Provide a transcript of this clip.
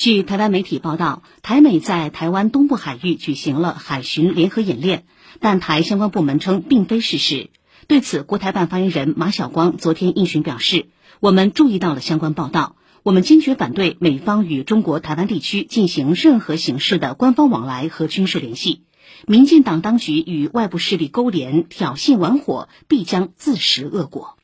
据台湾媒体报道台美在台湾东部海域举行了海巡联合演练但台相关部门称并非事实。对此国台办发言人马晓光昨天应询表示我们注意到了相关报道。我们坚决反对美方与中国台湾地区进行任何形式的官方往来和军事联系。民进党当局与外部势力勾连挑衅玩火必将自食恶果。